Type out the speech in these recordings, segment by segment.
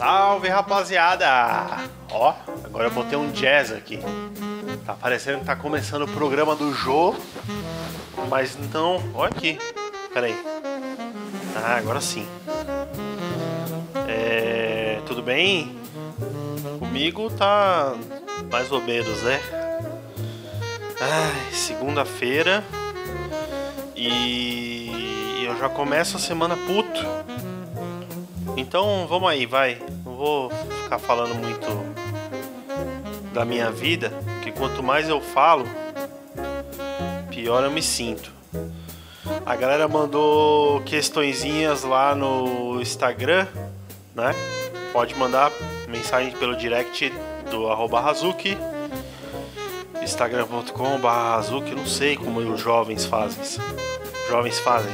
Salve rapaziada! Ó, agora eu botei um jazz aqui. Tá parecendo que tá começando o programa do Jô, mas não. Olha aqui, pera aí. Ah, agora sim. É. Tudo bem? Comigo tá mais ou menos, né? Ai, segunda-feira e eu já começo a semana puto. Então vamos aí, vai. Não vou ficar falando muito da minha vida, porque quanto mais eu falo, pior eu me sinto. A galera mandou questõezinhas lá no Instagram, né? Pode mandar mensagem pelo direct do arroba Hazuki, instagram.com não sei como os jovens fazem. Jovens fazem.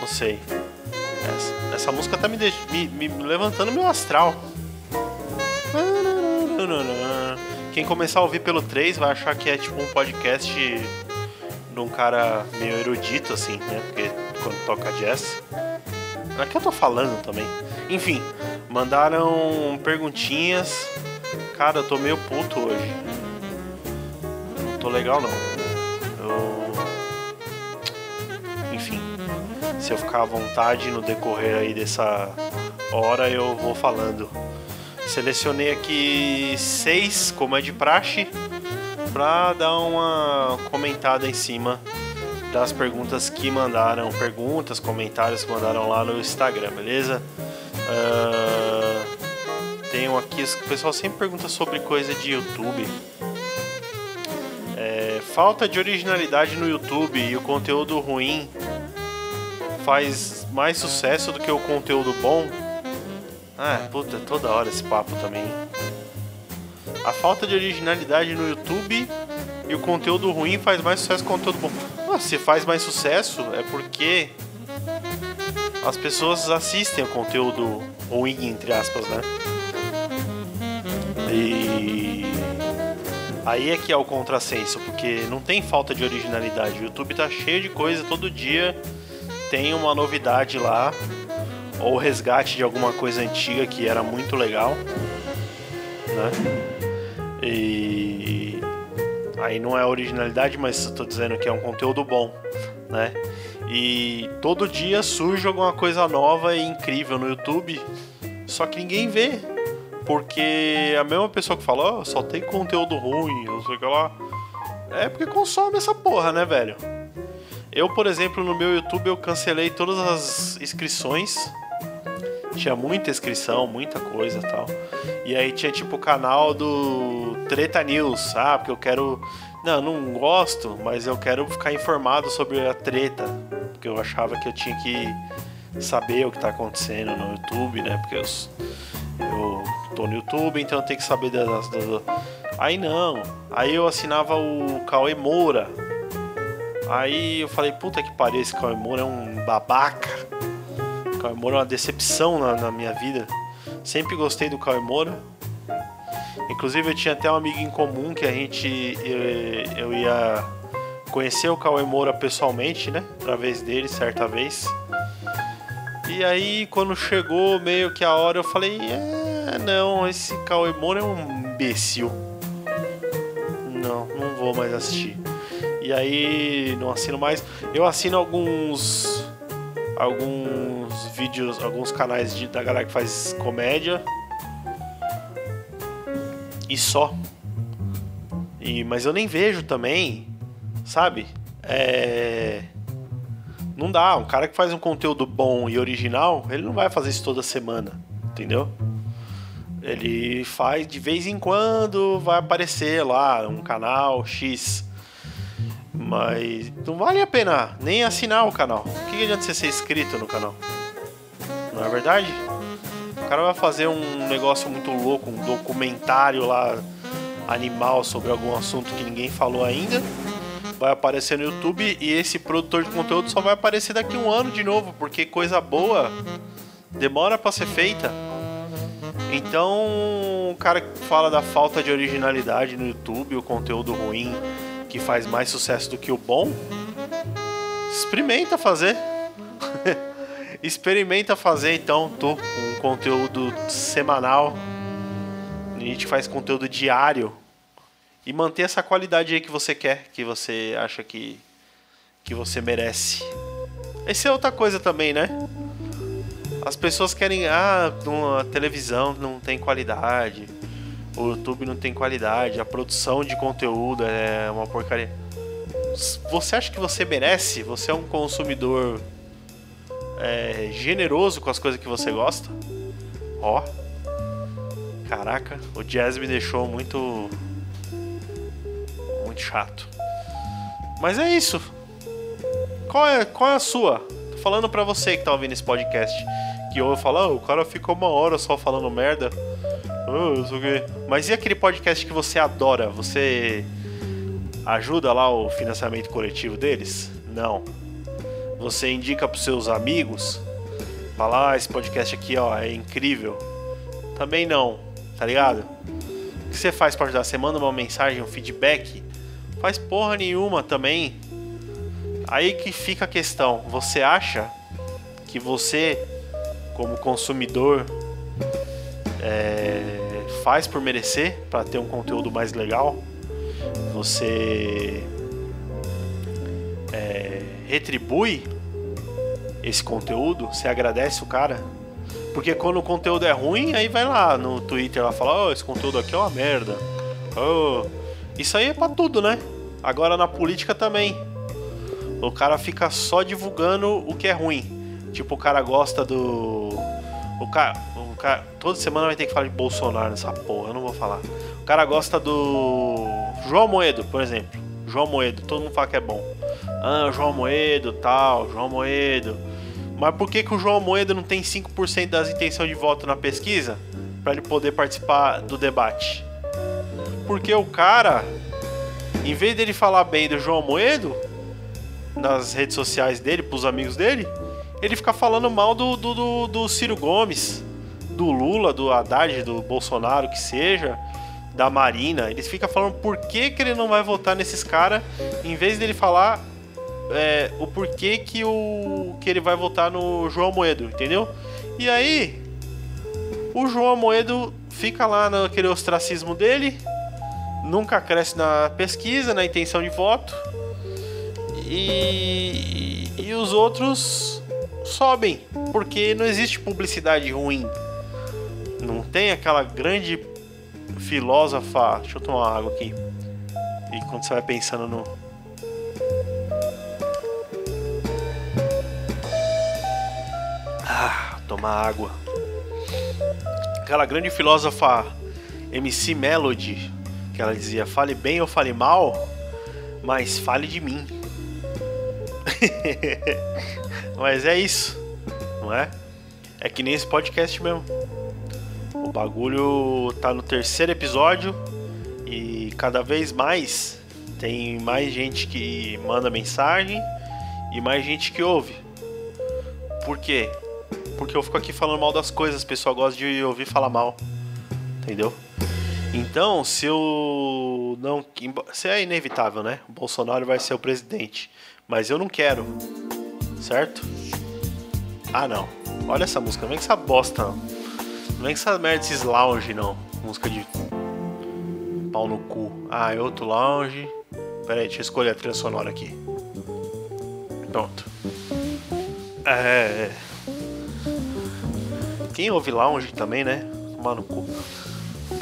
Não sei. Essa, essa música tá me, me, me levantando meu astral. Quem começar a ouvir pelo 3 vai achar que é tipo um podcast de um cara meio erudito, assim, né? Porque quando toca jazz. Aqui eu tô falando também. Enfim, mandaram perguntinhas. Cara, eu tô meio puto hoje. Não tô legal não. Se eu ficar à vontade no decorrer aí dessa hora, eu vou falando. Selecionei aqui seis, como é de praxe, para dar uma comentada em cima das perguntas que mandaram, perguntas, comentários que mandaram lá no Instagram, beleza? Uh, tenho aqui, o pessoal sempre pergunta sobre coisa de YouTube. É, falta de originalidade no YouTube e o conteúdo ruim faz mais sucesso do que o conteúdo bom. Ah, puta, toda hora esse papo também. A falta de originalidade no YouTube e o conteúdo ruim faz mais sucesso que o conteúdo bom. Ah, se faz mais sucesso é porque as pessoas assistem o conteúdo ruim, entre aspas, né? E aí é que é o contrassenso, porque não tem falta de originalidade. O YouTube tá cheio de coisa todo dia, tem uma novidade lá, ou resgate de alguma coisa antiga que era muito legal, né? E aí não é originalidade, mas estou dizendo que é um conteúdo bom, né? E todo dia surge alguma coisa nova e incrível no YouTube, só que ninguém vê. Porque a mesma pessoa que fala, oh, só tem conteúdo ruim, não sei o que lá. É porque consome essa porra, né, velho? Eu, por exemplo, no meu YouTube eu cancelei todas as inscrições. Tinha muita inscrição, muita coisa tal. E aí tinha tipo o canal do Treta News, sabe? Porque eu quero. Não, não gosto, mas eu quero ficar informado sobre a treta porque eu achava que eu tinha que saber o que está acontecendo no YouTube, né? Porque eu, eu tô no YouTube, então eu tenho que saber das, das, Aí não. Aí eu assinava o Cauê Moura. Aí eu falei, puta que pariu, esse Cauê Moura é um babaca. O Cauê Moura é uma decepção na, na minha vida. Sempre gostei do Cauê Moura. Inclusive eu tinha até um amigo em comum que a gente eu, eu ia conhecer o Cauê Moura pessoalmente, né? Através dele, certa vez. E aí, quando chegou meio que a hora, eu falei: É, não, esse Cauê Moura é um imbecil. Não, não vou mais assistir. E aí, não assino mais. Eu assino alguns. Alguns vídeos, alguns canais de, da galera que faz comédia. E só. E, mas eu nem vejo também sabe? É... Não dá. Um cara que faz um conteúdo bom e original, ele não vai fazer isso toda semana, entendeu? Ele faz de vez em quando, vai aparecer lá um canal X. Mas não vale a pena nem assinar o canal. O que adianta você ser inscrito no canal? Não é verdade? O cara vai fazer um negócio muito louco, um documentário lá animal sobre algum assunto que ninguém falou ainda vai aparecer no YouTube e esse produtor de conteúdo só vai aparecer daqui um ano de novo, porque coisa boa demora para ser feita. Então, o cara que fala da falta de originalidade no YouTube, o conteúdo ruim que faz mais sucesso do que o bom, experimenta fazer. Experimenta fazer então, tu, um conteúdo semanal. A gente faz conteúdo diário e manter essa qualidade aí que você quer, que você acha que que você merece. Essa é outra coisa também, né? As pessoas querem, ah, a televisão não tem qualidade, o YouTube não tem qualidade, a produção de conteúdo é uma porcaria. Você acha que você merece? Você é um consumidor é, generoso com as coisas que você gosta? Ó, caraca, o jazz me deixou muito muito chato. Mas é isso. Qual é, qual é a sua? Tô falando pra você que tá ouvindo esse podcast. Que ouve falar, oh, o cara ficou uma hora só falando merda. Oh, Mas e aquele podcast que você adora? Você ajuda lá o financiamento coletivo deles? Não. Você indica pros seus amigos? Fala, ah, esse podcast aqui ó, é incrível. Também não, tá ligado? O que você faz para ajudar? Você manda uma mensagem, um feedback? Faz porra nenhuma também. Aí que fica a questão. Você acha que você, como consumidor, é, faz por merecer para ter um conteúdo mais legal? Você é, retribui esse conteúdo? Você agradece o cara? Porque quando o conteúdo é ruim, aí vai lá no Twitter lá fala, oh, esse conteúdo aqui é uma merda. Oh. Isso aí é pra tudo, né? Agora na política também. O cara fica só divulgando o que é ruim. Tipo, o cara gosta do. O cara, cara. Toda semana vai ter que falar de Bolsonaro nessa porra, eu não vou falar. O cara gosta do. João Moedo, por exemplo. João Moedo, todo mundo fala que é bom. Ah, João Moedo, tal, João Moedo. Mas por que, que o João Moedo não tem 5% das intenções de voto na pesquisa? para ele poder participar do debate? Porque o cara em vez dele falar bem do João Moedo nas redes sociais dele, pros amigos dele, ele fica falando mal do, do, do, do Ciro Gomes, do Lula, do Haddad, do Bolsonaro, que seja, da Marina. Ele fica falando por que, que ele não vai votar nesses caras, em vez dele falar é, o porquê que, o, que ele vai votar no João Moedo, entendeu? E aí, o João Moedo fica lá naquele ostracismo dele, nunca cresce na pesquisa, na intenção de voto. E, e os outros sobem, porque não existe publicidade ruim. Não tem aquela grande filósofa. Deixa eu tomar uma água aqui. E quando você vai pensando no. Ah, tomar água. Aquela grande filósofa MC Melody que ela dizia: fale bem ou fale mal, mas fale de mim. mas é isso, não é? É que nem esse podcast mesmo. O bagulho tá no terceiro episódio e cada vez mais tem mais gente que manda mensagem e mais gente que ouve. Por quê? Porque eu fico aqui falando mal das coisas, o pessoal gosta de ouvir falar mal. Entendeu? Então, se eu não. Se é inevitável, né? O Bolsonaro vai ser o presidente. Mas eu não quero. Certo? Ah, não. Olha essa música. Vem com essa bosta, não. Não com essa merda desses lounge, não. Música de. Pau no cu. Ah, é outro lounge. Pera aí, deixa eu escolher a trilha sonora aqui. Pronto. É. Quem ouve lounge também, né? Tomar no cu.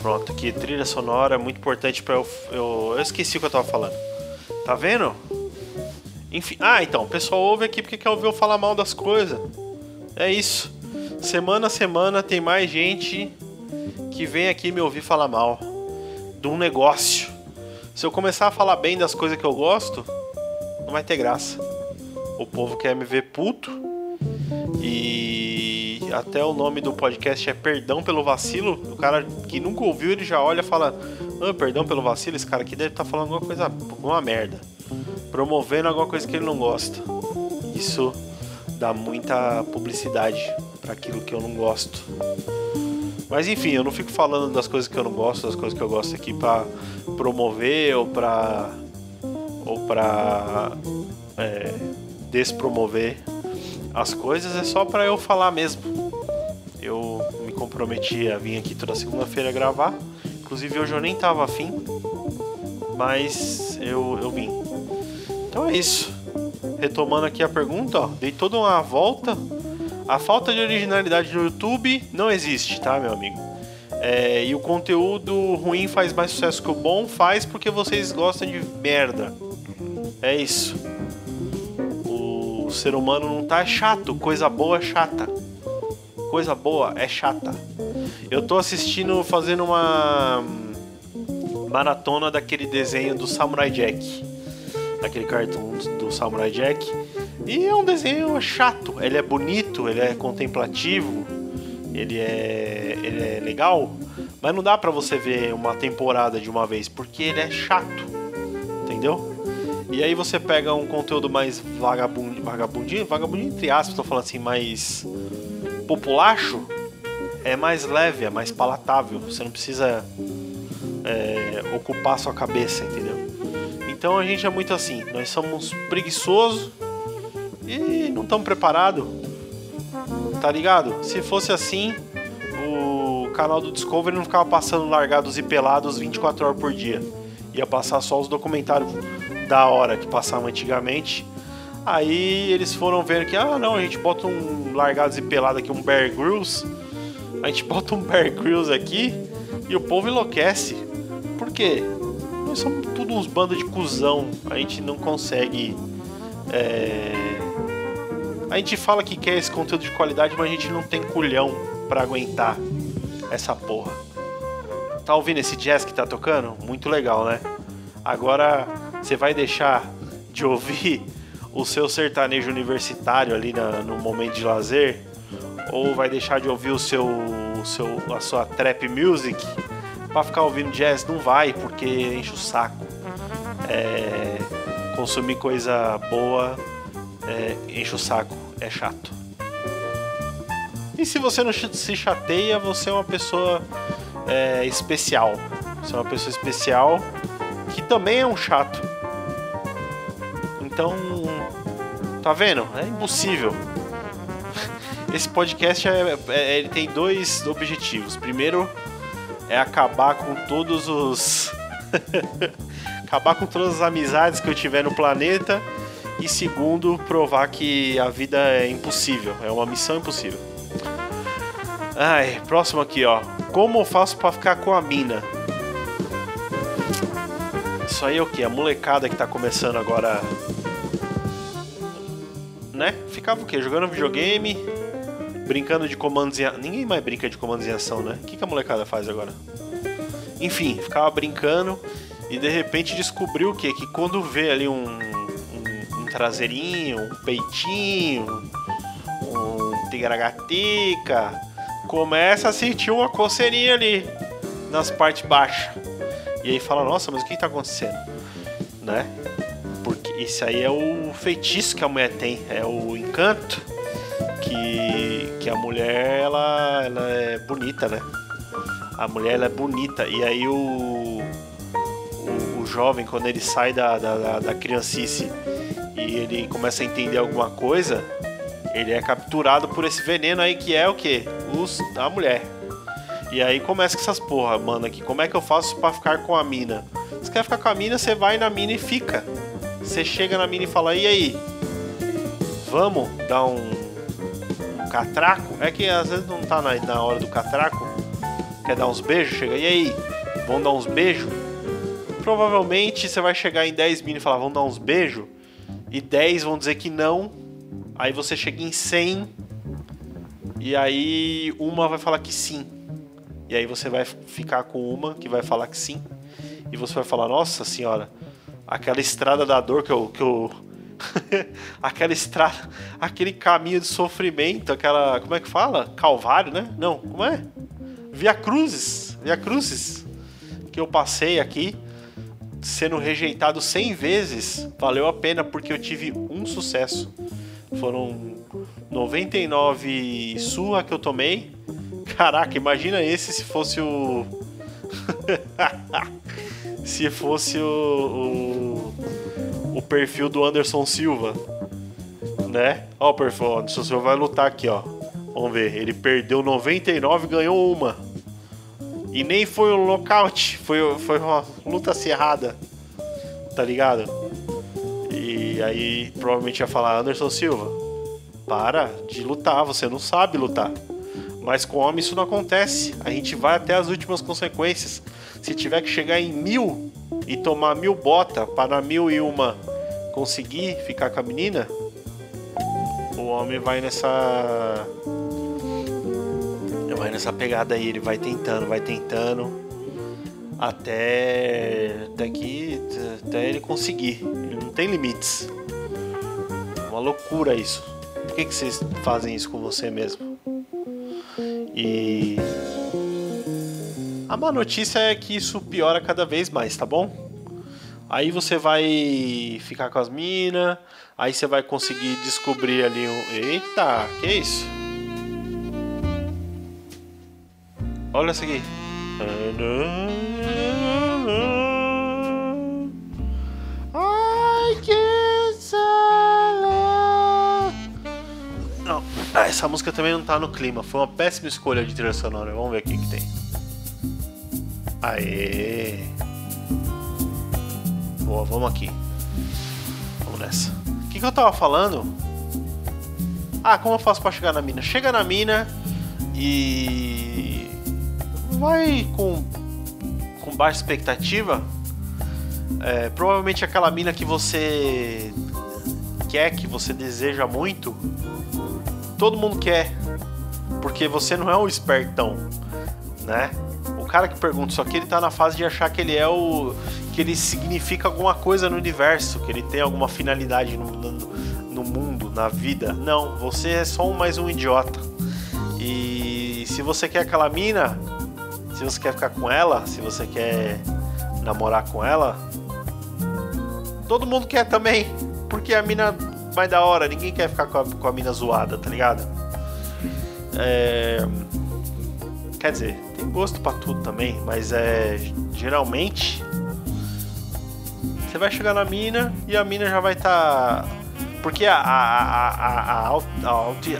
Pronto, aqui trilha sonora muito importante para eu, eu, eu esqueci o que eu tava falando. Tá vendo? Enfim, ah, então, o pessoal ouve aqui porque quer ouvir eu falar mal das coisas. É isso. Semana a semana tem mais gente que vem aqui me ouvir falar mal de um negócio. Se eu começar a falar bem das coisas que eu gosto, não vai ter graça. O povo quer me ver puto e até o nome do podcast é Perdão pelo Vacilo. O cara que nunca ouviu, ele já olha e fala: ah, Perdão pelo vacilo, esse cara aqui deve estar tá falando alguma coisa, alguma merda. Promovendo alguma coisa que ele não gosta. Isso dá muita publicidade para aquilo que eu não gosto. Mas enfim, eu não fico falando das coisas que eu não gosto, das coisas que eu gosto aqui para promover ou para ou para é, despromover as coisas é só para eu falar mesmo. Eu me comprometi a vir aqui toda segunda-feira gravar. Inclusive hoje eu nem tava afim, mas eu, eu vim. Então é isso. Retomando aqui a pergunta, ó, dei toda uma volta. A falta de originalidade no YouTube não existe, tá, meu amigo? É, e o conteúdo ruim faz mais sucesso que o bom, faz porque vocês gostam de merda. É isso. O ser humano não tá chato, coisa boa é chata. Coisa boa é chata. Eu tô assistindo, fazendo uma maratona daquele desenho do Samurai Jack. Daquele cartoon do Samurai Jack. E é um desenho chato. Ele é bonito, ele é contemplativo, ele é, ele é legal, mas não dá para você ver uma temporada de uma vez porque ele é chato, entendeu? E aí você pega um conteúdo mais vagabundinho, vagabundinho, vagabundinho entre aspas, tô falando assim, mais populacho, é mais leve, é mais palatável. Você não precisa é, ocupar sua cabeça, entendeu? Então a gente é muito assim, nós somos preguiçosos e não estamos preparados Tá ligado? Se fosse assim, o canal do Discovery não ficava passando largados e pelados 24 horas por dia. Ia passar só os documentários da hora que passavam antigamente. Aí eles foram vendo que, ah, não, a gente bota um largados e pelado aqui, um Bear Grylls. A gente bota um Bear Grylls aqui e o povo enlouquece. Por quê? Nós somos tudo uns bandos de cuzão. A gente não consegue. É a gente fala que quer esse conteúdo de qualidade, mas a gente não tem culhão para aguentar essa porra. Tá ouvindo esse jazz que tá tocando? Muito legal, né? Agora você vai deixar de ouvir o seu sertanejo universitário ali na, no momento de lazer? Ou vai deixar de ouvir o seu, o seu, a sua trap music para ficar ouvindo jazz? Não vai, porque enche o saco. É, consumir coisa boa é, enche o saco, é chato. E se você não se chateia, você é uma pessoa é, especial. Você é uma pessoa especial que também é um chato. Então, tá vendo? É impossível. Esse podcast é, é, ele tem dois objetivos. Primeiro é acabar com todos os acabar com todas as amizades que eu tiver no planeta e segundo, provar que a vida é impossível, é uma missão impossível. Ai, próximo aqui, ó. Como eu faço para ficar com a mina? Isso aí é o que? A molecada que tá começando agora. Né? Ficava o quê? Jogando videogame, brincando de comandos em. Ninguém mais brinca de comandos em ação, né? O que, que a molecada faz agora? Enfim, ficava brincando e de repente descobriu o quê? Que quando vê ali um traseirinho, um peitinho, um tigragatica, começa a sentir uma coceirinha ali nas partes baixas. E aí fala, nossa, mas o que está acontecendo? Né? Porque isso aí é o feitiço que a mulher tem, é o encanto que, que a mulher ela, ela é bonita, né? A mulher ela é bonita e aí o, o, o jovem quando ele sai da, da, da criancice e ele começa a entender alguma coisa, ele é capturado por esse veneno aí que é o que? Os a mulher. E aí começa com essas porra, mano, aqui, como é que eu faço para ficar com a mina? Você quer ficar com a mina, você vai na mina e fica. Você chega na mina e fala: "E aí? Vamos dar um, um catraco?" É que às vezes não tá na, na hora do catraco. Quer dar uns beijos? Chega: "E aí? Vamos dar uns beijos?" Provavelmente você vai chegar em 10 minas e falar: "Vamos dar uns beijos?" E 10 vão dizer que não. Aí você chega em 100 e aí uma vai falar que sim. E aí você vai ficar com uma que vai falar que sim. E você vai falar: Nossa senhora, aquela estrada da dor que eu. Que eu... aquela estrada, aquele caminho de sofrimento, aquela. Como é que fala? Calvário, né? Não, como é? Via Cruzes. Via Cruzes. Que eu passei aqui sendo rejeitado 100 vezes, valeu a pena porque eu tive um sucesso. Foram 99 surra que eu tomei. Caraca, imagina esse se fosse o. se fosse o, o, o perfil do Anderson Silva. Né? Ó, o perfil, Anderson Silva vai lutar aqui, ó. Vamos ver. Ele perdeu 99 ganhou uma. E nem foi um nocaute, foi, foi uma luta acirrada. Tá ligado? E aí provavelmente ia falar, Anderson Silva, para de lutar, você não sabe lutar. Mas com homem isso não acontece. A gente vai até as últimas consequências. Se tiver que chegar em mil e tomar mil bota para mil e uma conseguir ficar com a menina, o homem vai nessa. Vai nessa pegada aí, ele vai tentando, vai tentando. Até. Até que. Até ele conseguir. Ele não tem limites. Uma loucura isso. Por que, que vocês fazem isso com você mesmo? E. A má notícia é que isso piora cada vez mais, tá bom? Aí você vai ficar com as minas, aí você vai conseguir descobrir ali um. Eita, que isso? Olha isso aqui. Não, ah, essa música também não tá no clima. Foi uma péssima escolha de trilha sonora. Vamos ver o que, que tem. Aê! Boa, vamos aqui. Vamos nessa. O que, que eu tava falando? Ah, como eu faço para chegar na mina? Chega na mina e vai com com baixa expectativa. É, provavelmente aquela mina que você quer, que você deseja muito, todo mundo quer, porque você não é um espertão, né? O cara que pergunta isso aqui, ele tá na fase de achar que ele é o que ele significa alguma coisa no universo, que ele tem alguma finalidade no, no, no mundo, na vida. Não, você é só um, mais um idiota. E se você quer aquela mina, se você quer ficar com ela, se você quer namorar com ela, todo mundo quer também, porque a mina vai da hora, ninguém quer ficar com a, com a mina zoada, tá ligado? É... Quer dizer, tem gosto para tudo também, mas é geralmente você vai chegar na mina e a mina já vai estar. Tá... Porque a, a, a, a, auto,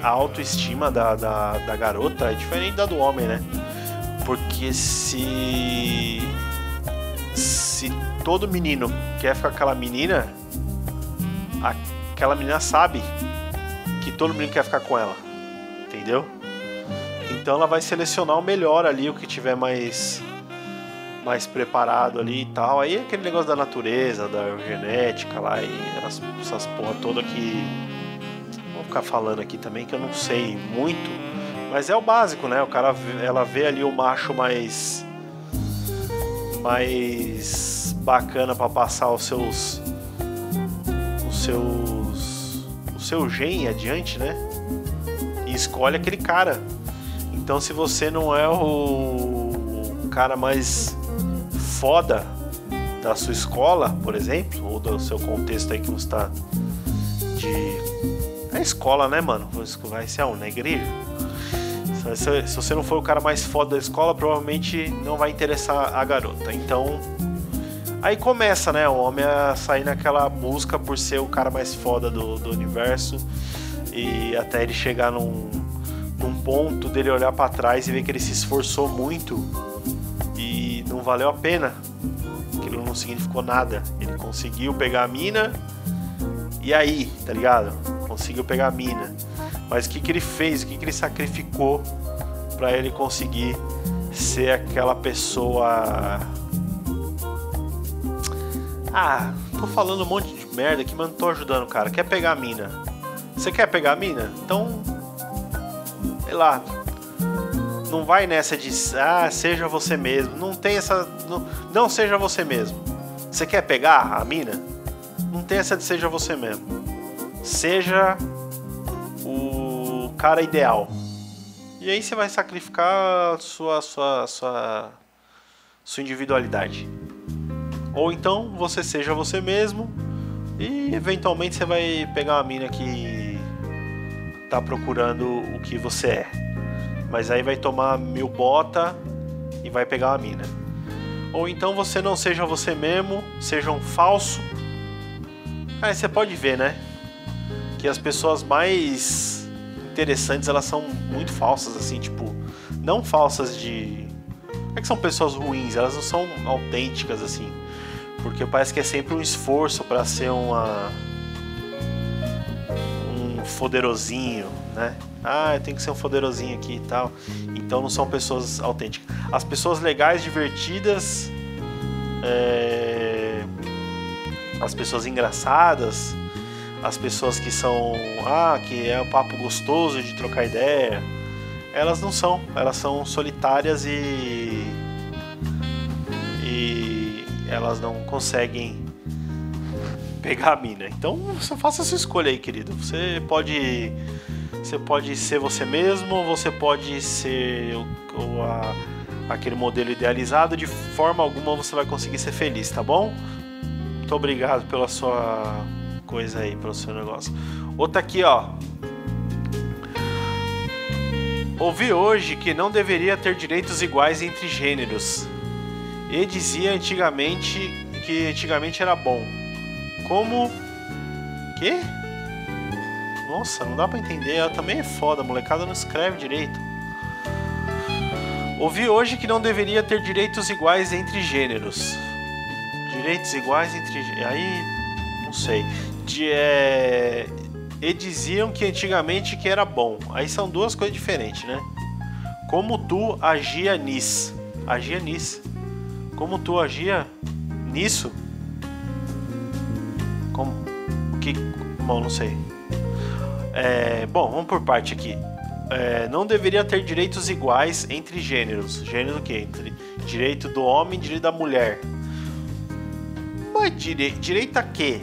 a autoestima da, da, da garota é diferente da do homem, né? Porque se. Se todo menino quer ficar com aquela menina, aquela menina sabe que todo menino quer ficar com ela. Entendeu? Então ela vai selecionar o melhor ali, o que tiver mais mais preparado ali e tal. Aí é aquele negócio da natureza, da genética lá e as, essas porra toda que. Vou ficar falando aqui também que eu não sei muito. Mas é o básico, né? O cara, ela vê ali o macho mais. mais bacana para passar os seus. os seus. o seu gen adiante, né? E escolhe aquele cara. Então se você não é o cara mais foda da sua escola, por exemplo, ou do seu contexto aí que você está de. É escola, né, mano? Vai ser aonde? Igreja? Se, se você não for o cara mais foda da escola, provavelmente não vai interessar a garota. Então. Aí começa, né? O homem a sair naquela busca por ser o cara mais foda do, do universo. E até ele chegar num, num ponto dele olhar para trás e ver que ele se esforçou muito não valeu a pena. Aquilo não significou nada. Ele conseguiu pegar a mina. E aí, tá ligado? Conseguiu pegar a mina. Mas o que, que ele fez? O que, que ele sacrificou para ele conseguir ser aquela pessoa. Ah, tô falando um monte de merda aqui, mas não tô ajudando, cara. Quer pegar a mina? Você quer pegar a mina? Então. Sei lá, não vai nessa de ah, seja você mesmo. Não tem essa. Não, não seja você mesmo. Você quer pegar a mina? Não tem essa de seja você mesmo. Seja cara ideal. E aí você vai sacrificar sua sua sua sua individualidade. Ou então você seja você mesmo e eventualmente você vai pegar uma mina que tá procurando o que você é. Mas aí vai tomar mil bota e vai pegar a mina. Ou então você não seja você mesmo, seja um falso. Aí você pode ver, né? que as pessoas mais interessantes elas são muito falsas, assim, tipo, não falsas de. Não é que são pessoas ruins, elas não são autênticas, assim. Porque parece que é sempre um esforço para ser uma. um foderosinho, né? Ah, tem que ser um foderosinho aqui e tal. Então não são pessoas autênticas. As pessoas legais, divertidas, é... as pessoas engraçadas, as pessoas que são. Ah, que é um papo gostoso de trocar ideia. Elas não são. Elas são solitárias e. E elas não conseguem pegar a mina. Então você faça essa escolha aí, querido. Você pode. Você pode ser você mesmo, você pode ser o a, aquele modelo idealizado. De forma alguma você vai conseguir ser feliz, tá bom? Muito obrigado pela sua coisa aí para o seu negócio. Outra aqui, ó. Ouvi hoje que não deveria ter direitos iguais entre gêneros. E dizia antigamente que antigamente era bom. Como. Que? Nossa, não dá pra entender. Ela também é foda, molecada não escreve direito. Ouvi hoje que não deveria ter direitos iguais entre gêneros. Direitos iguais entre. Aí. Não sei de, é, e diziam que antigamente que era bom. Aí são duas coisas diferentes, né? Como tu agia nisso? Agia nisso? Como tu agia nisso? Como? Que? Bom, não sei. É, bom, vamos por parte aqui. É, não deveria ter direitos iguais entre gêneros. Gênero o quê? Entre direito do homem e direito da mulher. Mas dire, direito a quê?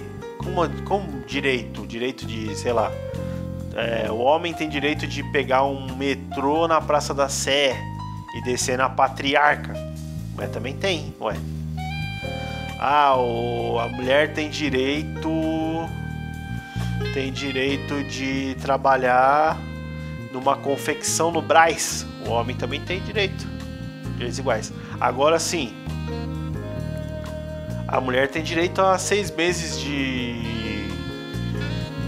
Como, como direito, direito de, sei lá, é, o homem tem direito de pegar um metrô na Praça da Sé e descer na Patriarca. Mas também tem, ué. Ah, o, a mulher tem direito tem direito de trabalhar numa confecção no Braz. O homem também tem direito. Direitos iguais. Agora sim, a mulher tem direito a seis meses de,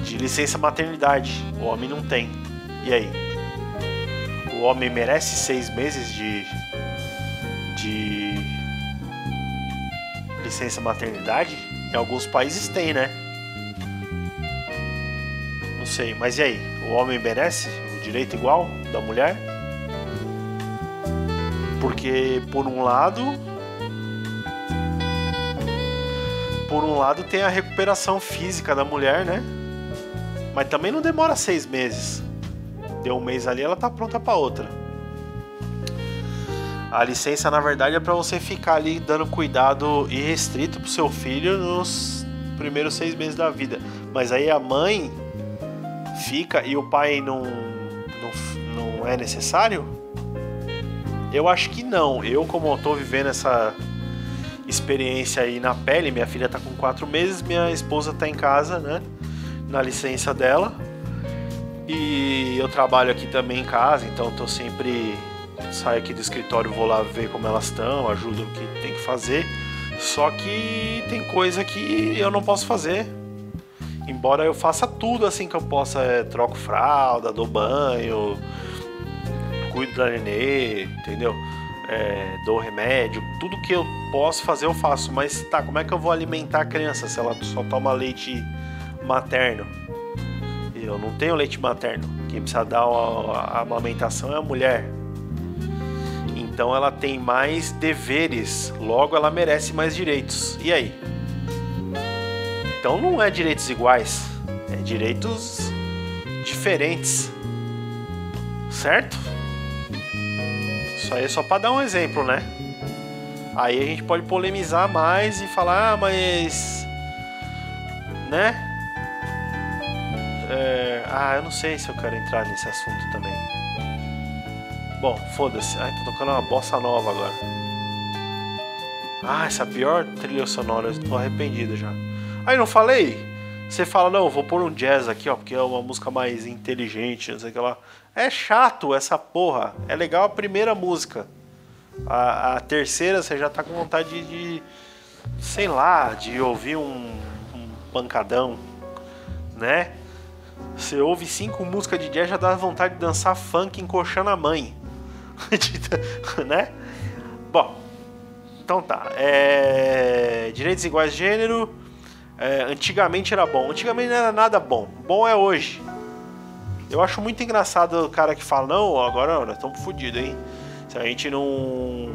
de licença maternidade. O homem não tem. E aí? O homem merece seis meses de, de licença maternidade? Em alguns países tem, né? Não sei, mas e aí? O homem merece o direito igual da mulher? Porque, por um lado, por um lado tem a recuperação física da mulher, né? Mas também não demora seis meses. Deu um mês ali, ela tá pronta para outra. A licença, na verdade, é para você ficar ali dando cuidado irrestrito pro seu filho nos primeiros seis meses da vida. Mas aí a mãe fica e o pai não, não, não é necessário? Eu acho que não. Eu, como eu tô vivendo essa experiência aí na pele. Minha filha tá com quatro meses, minha esposa tá em casa, né? Na licença dela. E eu trabalho aqui também em casa, então tô sempre saio aqui do escritório, vou lá ver como elas estão, ajudo o que tem que fazer. Só que tem coisa que eu não posso fazer. Embora eu faça tudo assim que eu possa, é, troco fralda, dou banho, cuido da nenê, entendeu? É, dou remédio, tudo que eu posso fazer eu faço, mas tá, como é que eu vou alimentar a criança se ela só toma leite materno? Eu não tenho leite materno, quem precisa dar a, amamentação é a mulher. Então ela tem mais deveres, logo ela merece mais direitos. E aí? Então não é direitos iguais, é direitos diferentes. Certo? Isso aí é só para dar um exemplo, né? Aí a gente pode polemizar mais e falar, ah, mas. Né? É... Ah, eu não sei se eu quero entrar nesse assunto também. Bom, foda-se. Ai, tô tocando uma bossa nova agora. Ah, essa pior trilha sonora, eu tô arrependido já. Aí não falei? Você fala, não, vou pôr um jazz aqui, ó, porque é uma música mais inteligente, não sei o que lá. É chato essa porra. É legal a primeira música. A, a terceira você já tá com vontade de, sei lá, de ouvir um, um pancadão, né? Você ouve cinco músicas de jazz já dá vontade de dançar funk encoxando a mãe. né? Bom, então tá. É... Direitos iguais de gênero. É... Antigamente era bom. Antigamente não era nada bom. Bom é hoje. Eu acho muito engraçado o cara que fala: Não, agora nós estamos fodidos, hein? Se a gente não,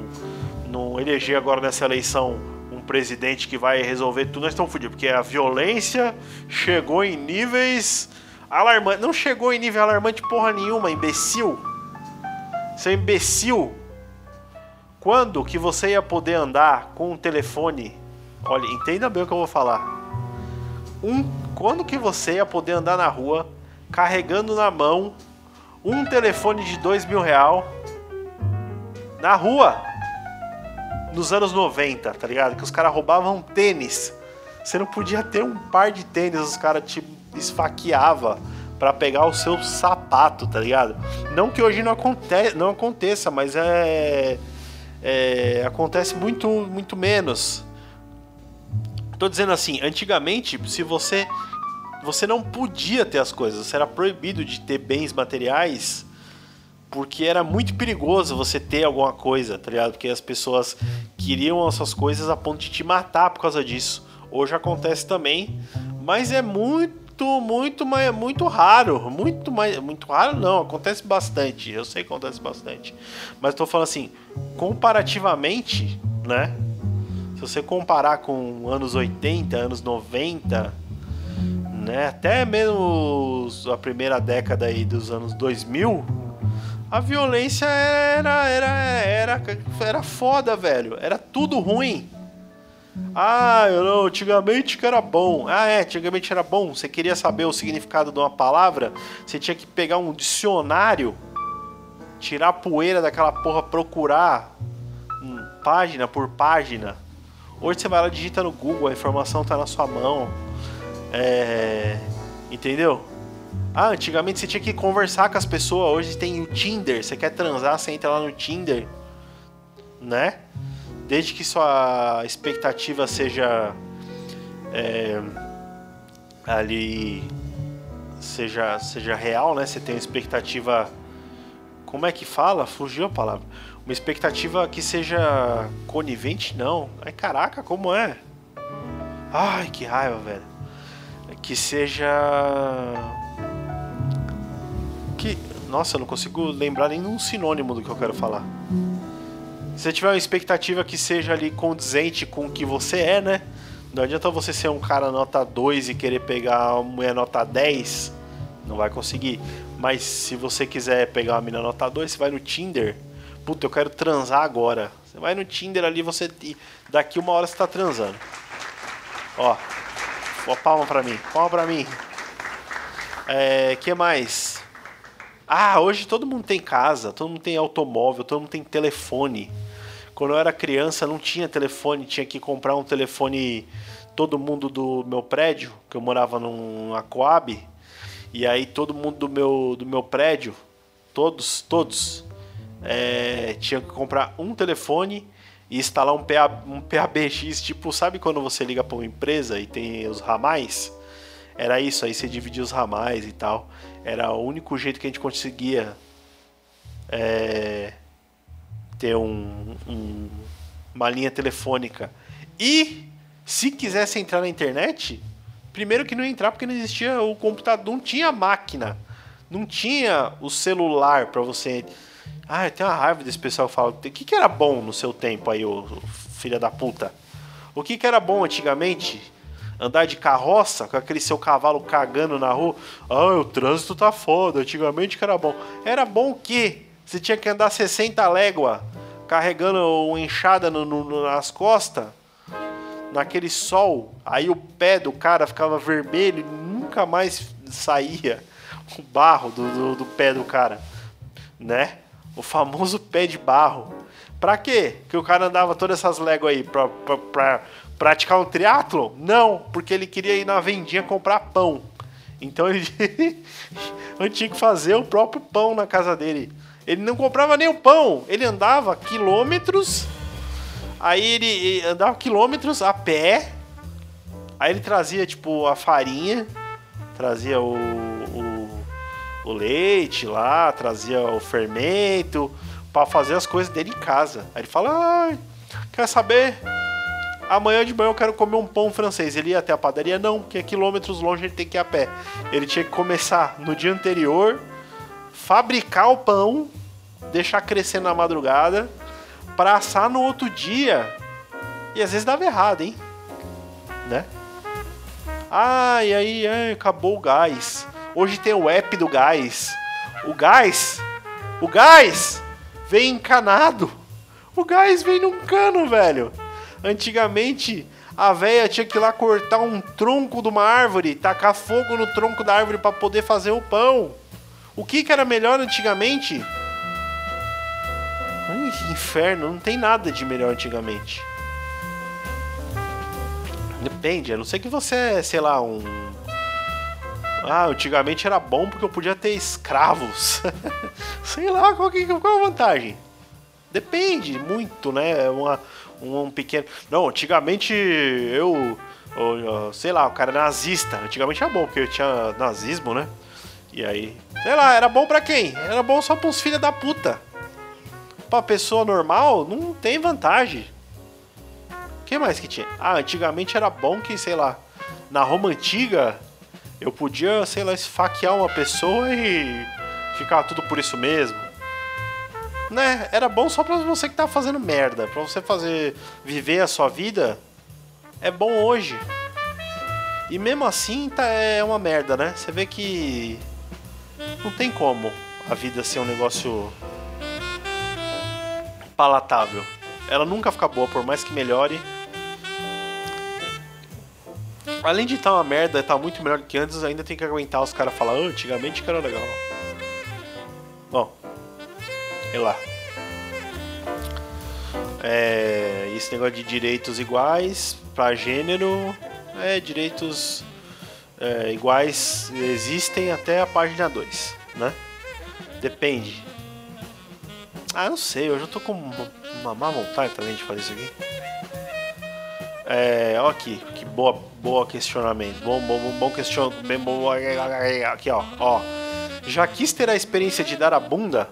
não eleger agora nessa eleição um presidente que vai resolver tudo, nós estamos fodidos. Porque a violência chegou em níveis alarmantes. Não chegou em nível alarmante porra nenhuma, imbecil. Seu imbecil. Quando que você ia poder andar com um telefone? Olha, entenda bem o que eu vou falar. Um, quando que você ia poder andar na rua carregando na mão um telefone de dois mil real na rua nos anos 90, tá ligado? Que os caras roubavam tênis. Você não podia ter um par de tênis, os caras te esfaqueava para pegar o seu sapato, tá ligado? Não que hoje não, aconte não aconteça, mas é, é, acontece muito, muito menos. Tô dizendo assim, antigamente, se você você não podia ter as coisas, você era proibido de ter bens materiais porque era muito perigoso você ter alguma coisa, tá ligado? Porque as pessoas queriam essas coisas a ponto de te matar por causa disso. Hoje acontece também, mas é muito, muito, muito, raro, muito mais, muito raro não, acontece bastante. Eu sei que acontece bastante, mas estou falando assim, comparativamente, né? Se você comparar com anos 80, anos 90, né? Até mesmo a primeira década aí dos anos 2000, a violência era era era era foda, velho. Era tudo ruim. Ah, eu não, antigamente que era bom. Ah, é, antigamente era bom. Você queria saber o significado de uma palavra, você tinha que pegar um dicionário, tirar a poeira daquela porra, procurar hum, página por página. Hoje você vai lá digita no Google, a informação tá na sua mão. É. Entendeu? Ah, antigamente você tinha que conversar com as pessoas, hoje tem o Tinder. Você quer transar, você entra lá no Tinder, né? Desde que sua expectativa seja. É, ali. Seja, seja real, né? Você tem uma expectativa. Como é que fala? Fugiu a palavra. Uma expectativa que seja conivente, não. Ai, caraca, como é? Ai, que raiva, velho que seja. Que. Nossa, eu não consigo lembrar nenhum sinônimo do que eu quero falar. Se você tiver uma expectativa que seja ali condizente com o que você é, né? Não adianta você ser um cara nota 2 e querer pegar uma mulher nota 10. Não vai conseguir. Mas se você quiser pegar uma mina nota 2, você vai no Tinder. Puta, eu quero transar agora. Você vai no Tinder ali, você. Daqui uma hora você tá transando. Ó, Ó, palma pra mim. Palma pra mim. É, que mais? Ah, hoje todo mundo tem casa, todo mundo tem automóvel, todo mundo tem telefone. Quando eu era criança não tinha telefone, tinha que comprar um telefone todo mundo do meu prédio, que eu morava num Coab, e aí todo mundo do meu, do meu prédio, todos, todos, é, tinha que comprar um telefone e instalar um, PA, um PABX, tipo, sabe quando você liga para uma empresa e tem os ramais? Era isso, aí você dividia os ramais e tal. Era o único jeito que a gente conseguia é, ter um, um, uma linha telefônica. E se quisesse entrar na internet, primeiro que não ia entrar porque não existia o computador, não tinha máquina, não tinha o celular para você ah, eu tenho uma raiva desse pessoal que fala. O que, que era bom no seu tempo aí, ô, filha da puta? O que, que era bom antigamente? Andar de carroça com aquele seu cavalo cagando na rua. Ah, o trânsito tá foda. Antigamente que era bom. Era bom o quê? Você tinha que andar 60 léguas carregando uma enxada no, no, nas costas, naquele sol. Aí o pé do cara ficava vermelho e nunca mais saía o barro do, do, do pé do cara, né? O famoso pé de barro. Pra quê? Que o cara andava todas essas léguas aí? Pra, pra, pra praticar um triatlo? Não, porque ele queria ir na vendinha comprar pão. Então ele, ele tinha que fazer o próprio pão na casa dele. Ele não comprava nem o pão, ele andava quilômetros. Aí ele, ele andava quilômetros a pé. Aí ele trazia tipo a farinha, trazia o, o o leite lá, trazia o fermento para fazer as coisas dele em casa. Aí ele fala: ah, quer saber? Amanhã de manhã eu quero comer um pão francês. Ele ia até a padaria? Não, porque é quilômetros longe ele tem que ir a pé. Ele tinha que começar no dia anterior, fabricar o pão, deixar crescer na madrugada, para assar no outro dia. E às vezes dava errado, hein? Né? Ah, e aí, acabou o gás. Hoje tem o app do gás. O gás, o gás vem encanado. O gás vem num cano, velho. Antigamente, a véia tinha que ir lá cortar um tronco de uma árvore, tacar fogo no tronco da árvore para poder fazer o pão. O que, que era melhor antigamente? Ai, inferno, não tem nada de melhor antigamente. Depende, a não ser que você é, sei lá, um. Ah, antigamente era bom porque eu podia ter escravos. sei lá, qual, que, qual a vantagem? Depende muito, né? Uma, um, um pequeno. Não, antigamente eu. eu sei lá, o cara nazista. Antigamente era bom, porque tinha nazismo, né? E aí. Sei lá, era bom pra quem? Era bom só pros filhos da puta. Pra pessoa normal, não tem vantagem. O que mais que tinha? Ah, antigamente era bom que, sei lá, na Roma antiga eu podia, sei lá, esfaquear uma pessoa e ficar tudo por isso mesmo né, era bom só pra você que tá fazendo merda. Pra você fazer. viver a sua vida. É bom hoje. E mesmo assim tá, é uma merda, né? Você vê que. Não tem como a vida ser um negócio. palatável. Ela nunca fica boa, por mais que melhore. Além de estar tá uma merda, tá muito melhor que antes, ainda tem que aguentar os caras falar, oh, antigamente que era legal. Bom, sei lá. É, esse negócio de direitos iguais para gênero, é, direitos é, iguais existem até a página 2, né? Depende. Ah, não sei, eu já tô com uma má vontade também de fazer isso aqui. É, ó aqui, que boa, boa questionamento. Bom, bom, bom questionamento. Bom, aqui, ó, ó. Já quis ter a experiência de dar a bunda?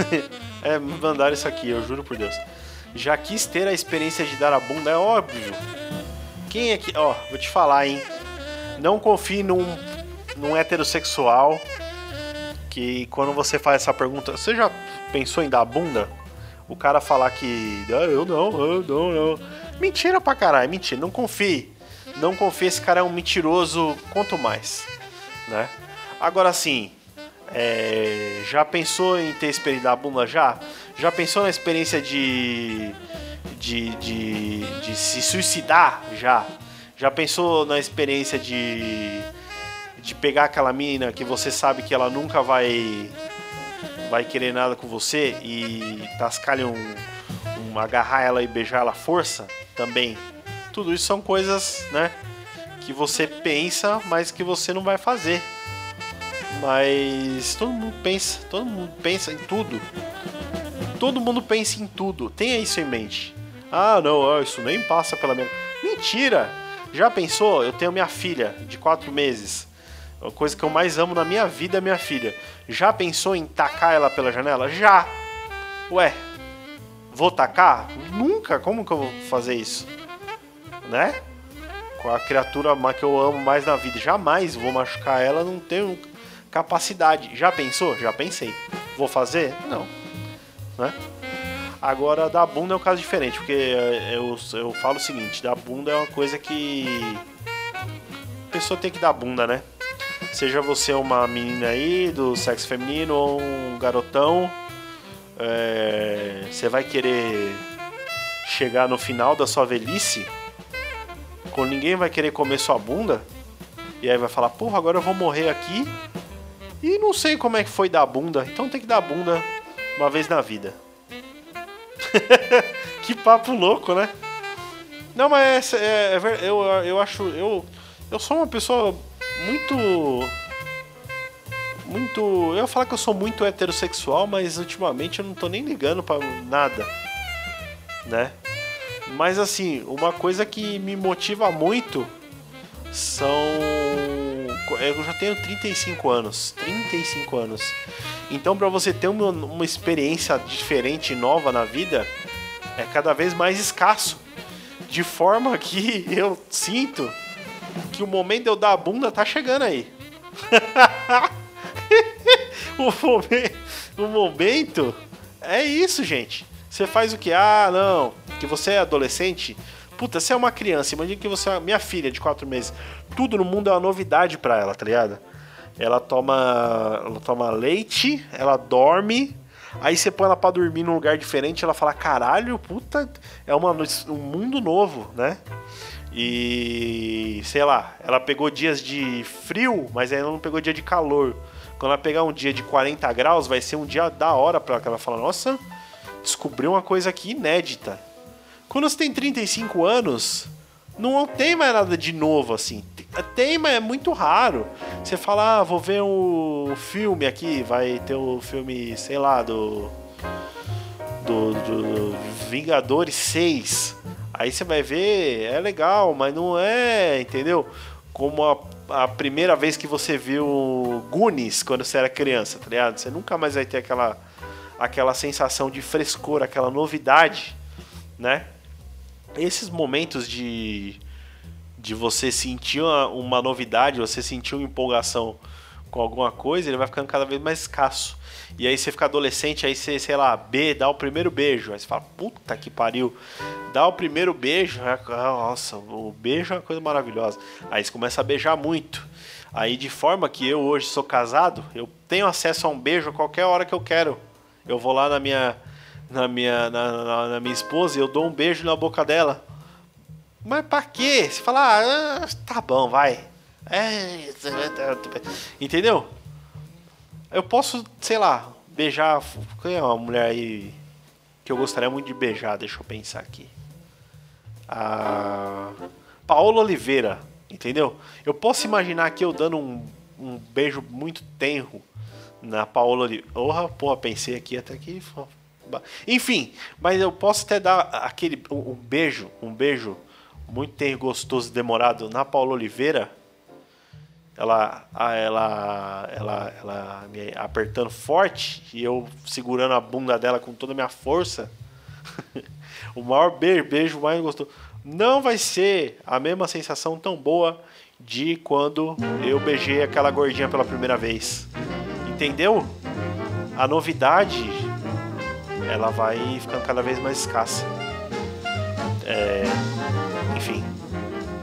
é, mandaram isso aqui, eu juro por Deus. Já quis ter a experiência de dar a bunda, é óbvio. Quem é que. Ó, vou te falar, hein? Não confie num, num heterossexual que quando você faz essa pergunta, você já pensou em dar a bunda? O cara falar que. Ah, eu não, eu não, não. Mentira pra caralho, mentira. Não confie. Não confie, esse cara é um mentiroso, quanto mais. Né? Agora sim, é, já pensou em ter experiência da bunda já? Já pensou na experiência de, de, de, de se suicidar já? Já pensou na experiência de, de pegar aquela mina que você sabe que ela nunca vai vai querer nada com você e tascar um, agarrar ela e beijar ela à força também? Tudo isso são coisas, né, que você pensa, mas que você não vai fazer. Mas todo mundo pensa, todo mundo pensa em tudo. Todo mundo pensa em tudo. Tenha isso em mente. Ah, não, isso nem passa pela minha. Mentira! Já pensou? Eu tenho minha filha de quatro meses. A coisa que eu mais amo na minha vida é minha filha. Já pensou em tacar ela pela janela? Já! Ué, vou tacar? Nunca! Como que eu vou fazer isso? Né? Com a criatura que eu amo mais na vida. Jamais vou machucar ela, não tenho capacidade. Já pensou? Já pensei. Vou fazer? Não. Né? Agora, da bunda é um caso diferente, porque eu, eu falo o seguinte: da bunda é uma coisa que. A pessoa tem que dar bunda, né? Seja você uma menina aí do sexo feminino ou um garotão, é, você vai querer chegar no final da sua velhice, quando ninguém vai querer comer sua bunda, e aí vai falar: porra, agora eu vou morrer aqui e não sei como é que foi dar bunda, então tem que dar bunda uma vez na vida. que papo louco, né? Não, mas é, é, é, eu, eu acho. Eu, eu sou uma pessoa muito. Muito. Eu ia falar que eu sou muito heterossexual, mas ultimamente eu não tô nem ligando pra nada. Né? Mas assim, uma coisa que me motiva muito são eu já tenho 35 anos. 35 anos. Então, para você ter uma, uma experiência diferente nova na vida, é cada vez mais escasso. De forma que eu sinto que o momento de eu dar a bunda tá chegando aí. o, momento, o momento é isso, gente. Você faz o que? Ah, não. Que você é adolescente. Puta, você é uma criança. Imagina que você é minha filha de 4 meses. Tudo no mundo é uma novidade pra ela, tá ligado? Ela toma, ela toma leite, ela dorme. Aí você põe ela pra dormir num lugar diferente. Ela fala: caralho, puta, é uma, um mundo novo, né? E sei lá, ela pegou dias de frio, mas ainda não pegou dia de calor. Quando ela pegar um dia de 40 graus, vai ser um dia da hora pra ela. Ela fala: Nossa, descobriu uma coisa aqui inédita. Quando você tem 35 anos, não tem mais nada de novo assim. Tem, mas é muito raro. Você fala, ah, vou ver um filme aqui, vai ter o um filme, sei lá, do. Do, do Vingadores 6. Aí você vai ver, é legal, mas não é, entendeu? Como a, a primeira vez que você viu Goonies quando você era criança, tá ligado? Você nunca mais vai ter aquela, aquela sensação de frescor, aquela novidade, né? Esses momentos de, de você sentir uma, uma novidade, você sentir uma empolgação com alguma coisa, ele vai ficando cada vez mais escasso. E aí você fica adolescente, aí você, sei lá, B, dá o primeiro beijo. Aí você fala, puta que pariu. Dá o primeiro beijo, é, nossa, o beijo é uma coisa maravilhosa. Aí você começa a beijar muito. Aí de forma que eu hoje sou casado, eu tenho acesso a um beijo a qualquer hora que eu quero. Eu vou lá na minha na minha na, na, na minha esposa e eu dou um beijo na boca dela. Mas pra quê? Você fala, ah, tá bom, vai. É, entendeu? Eu posso, sei lá, beijar. Quem é uma mulher aí que eu gostaria muito de beijar? Deixa eu pensar aqui. A Paola Oliveira, entendeu? Eu posso imaginar aqui eu dando um, um beijo muito tenro na Paola Oliveira. Porra, porra, pensei aqui até que. Enfim, mas eu posso até dar aquele um, um beijo, um beijo muito tenro, gostoso, demorado na Paola Oliveira ela, ela, ela, ela me apertando forte e eu segurando a bunda dela com toda a minha força. o maior beijo, beijo mais gostoso. Não vai ser a mesma sensação tão boa de quando eu beijei aquela gordinha pela primeira vez. Entendeu? A novidade ela vai ficando cada vez mais escassa. É, enfim.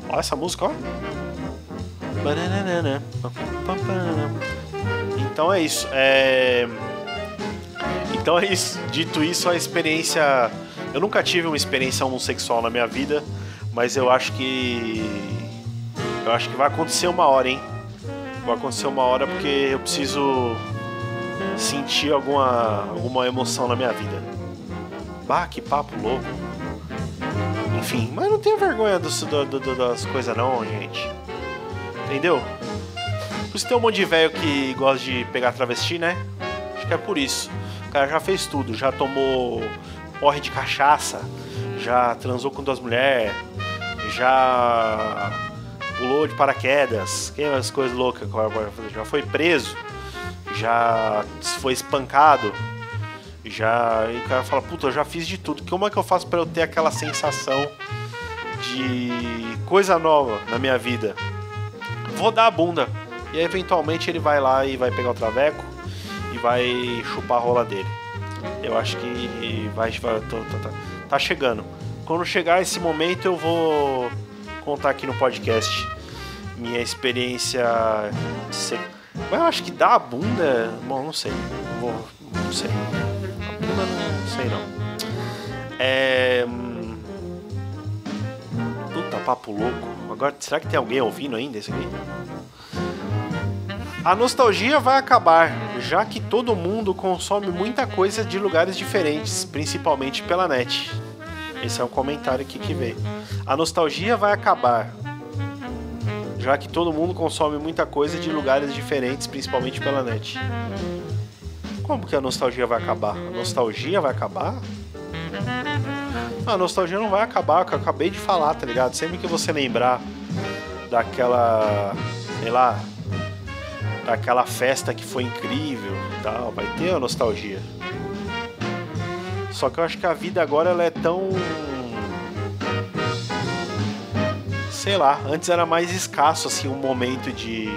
Olha essa música, ó. Então é isso. É... Então é isso. Dito isso, a experiência. Eu nunca tive uma experiência homossexual na minha vida, mas eu acho que. Eu acho que vai acontecer uma hora, hein? Vai acontecer uma hora porque eu preciso sentir alguma, alguma emoção na minha vida. Bah, que papo louco. Enfim, mas não tenho vergonha do, do, do, das coisas não, gente. Entendeu? Por isso tem um monte de velho que gosta de pegar travesti, né? Acho que é por isso. O cara já fez tudo, já tomou porre de cachaça, já transou com duas mulheres, já pulou de paraquedas, que é as coisas loucas, já foi preso, já foi espancado, já. E o cara fala, puta, eu já fiz de tudo. Como é que eu faço para eu ter aquela sensação de coisa nova na minha vida? Vou dar a bunda. E aí, eventualmente ele vai lá e vai pegar o traveco e vai chupar a rola dele. Eu acho que vai, vai tô, tô, tá, tá chegando. Quando chegar esse momento eu vou contar aqui no podcast minha experiência. Mas eu acho que dar a bunda. Bom, não sei. Vou, não sei. A bunda não sei não. É. Puta papo louco. Agora, será que tem alguém ouvindo ainda isso aqui? A nostalgia vai acabar, já que todo mundo consome muita coisa de lugares diferentes, principalmente pela net. Esse é um comentário aqui que veio. A nostalgia vai acabar, já que todo mundo consome muita coisa de lugares diferentes, principalmente pela net. Como que a nostalgia vai acabar? A nostalgia vai acabar? A nostalgia não vai acabar, que eu acabei de falar, tá ligado? Sempre que você lembrar daquela, sei lá, aquela festa que foi incrível, tal, vai ter a nostalgia. Só que eu acho que a vida agora ela é tão sei lá, antes era mais escasso assim um momento de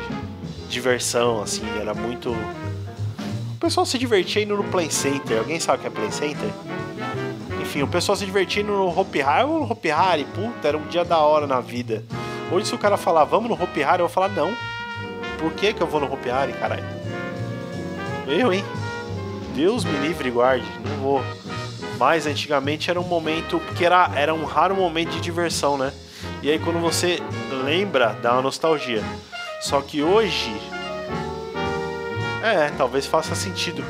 diversão assim, era muito o pessoal se divertia indo no Play Center. Alguém sabe o que é Play Center? Enfim, o pessoal se divertindo no Hopi Hari. no Hopi Hari, puta, era um dia da hora na vida. Hoje se o cara falar, vamos no Hopi Hari, eu vou falar, não. Por que que eu vou no Hopi Hari, caralho? Eu, hein? Deus me livre e guarde, não vou. Mas antigamente era um momento, porque era, era um raro momento de diversão, né? E aí quando você lembra, dá uma nostalgia. Só que hoje. É, talvez faça sentido.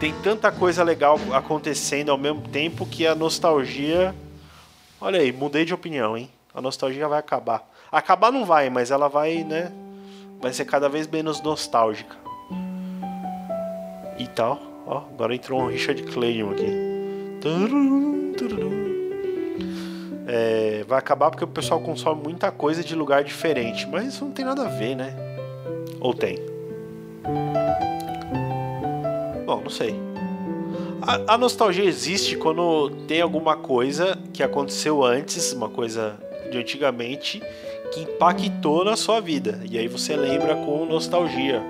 Tem tanta coisa legal acontecendo ao mesmo tempo que a nostalgia. Olha aí, mudei de opinião, hein? A nostalgia vai acabar. Acabar não vai, mas ela vai, né? Vai ser cada vez menos nostálgica. E tal. Ó, agora entrou um Richard Clayton aqui. É, vai acabar porque o pessoal consome muita coisa de lugar diferente, mas isso não tem nada a ver, né? Ou tem? Bom, não sei. A, a, nostalgia existe quando tem alguma coisa que aconteceu antes, uma coisa de antigamente, que impactou na sua vida. E aí você lembra com nostalgia.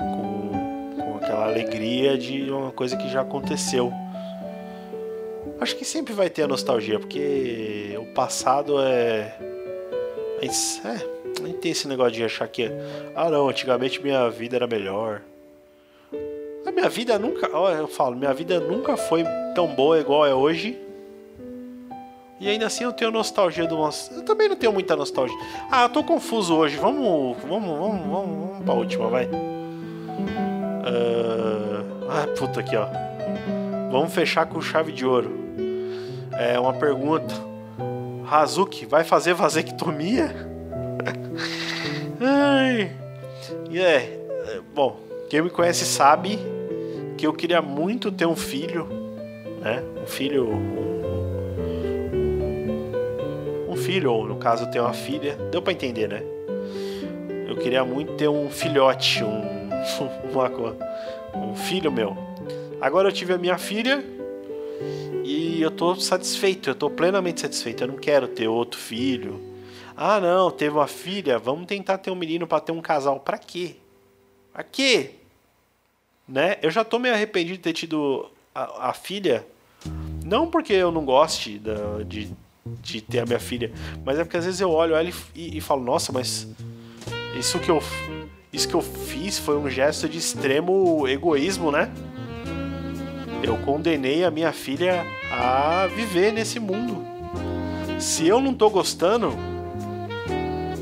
Com, com aquela alegria de uma coisa que já aconteceu. Acho que sempre vai ter a nostalgia, porque o passado é. Mas, é. Nem tem esse negócio de achar que. Ah, não, antigamente minha vida era melhor. A minha vida nunca. Olha, eu falo, minha vida nunca foi tão boa igual é hoje. E ainda assim eu tenho nostalgia do umas. Eu também não tenho muita nostalgia. Ah, eu tô confuso hoje. Vamos. Vamos, vamos, vamos, vamos pra última, vai. Uh... Ah, puta aqui, ó. Vamos fechar com chave de ouro. É uma pergunta. Hazuki, vai fazer vasectomia? Ai. E é, é, bom, quem me conhece sabe que eu queria muito ter um filho, né? Um filho. Um, um filho, ou no caso ter uma filha. Deu para entender, né? Eu queria muito ter um filhote, um, uma, um filho meu. Agora eu tive a minha filha e eu tô satisfeito, eu tô plenamente satisfeito. Eu não quero ter outro filho. Ah, não, teve uma filha, vamos tentar ter um menino para ter um casal. Para quê? Pra quê? Né? Eu já tô meio arrependido de ter tido a, a filha. Não porque eu não goste da, de, de ter a minha filha, mas é porque às vezes eu olho ela e, e, e falo, nossa, mas isso que eu isso que eu fiz foi um gesto de extremo egoísmo, né? eu condenei a minha filha a viver nesse mundo. Se eu não tô gostando,